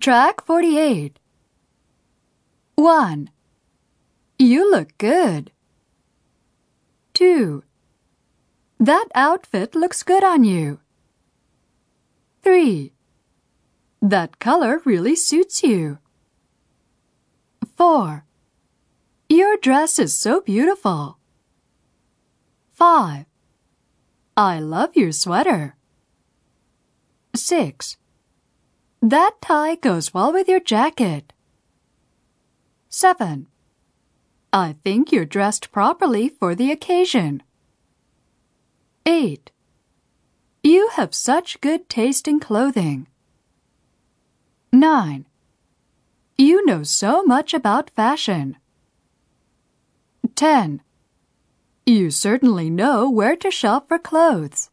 Track 48. 1. You look good. 2. That outfit looks good on you. 3. That color really suits you. 4. Your dress is so beautiful. 5. I love your sweater. 6. That tie goes well with your jacket. 7. I think you're dressed properly for the occasion. 8. You have such good taste in clothing. 9. You know so much about fashion. 10. You certainly know where to shop for clothes.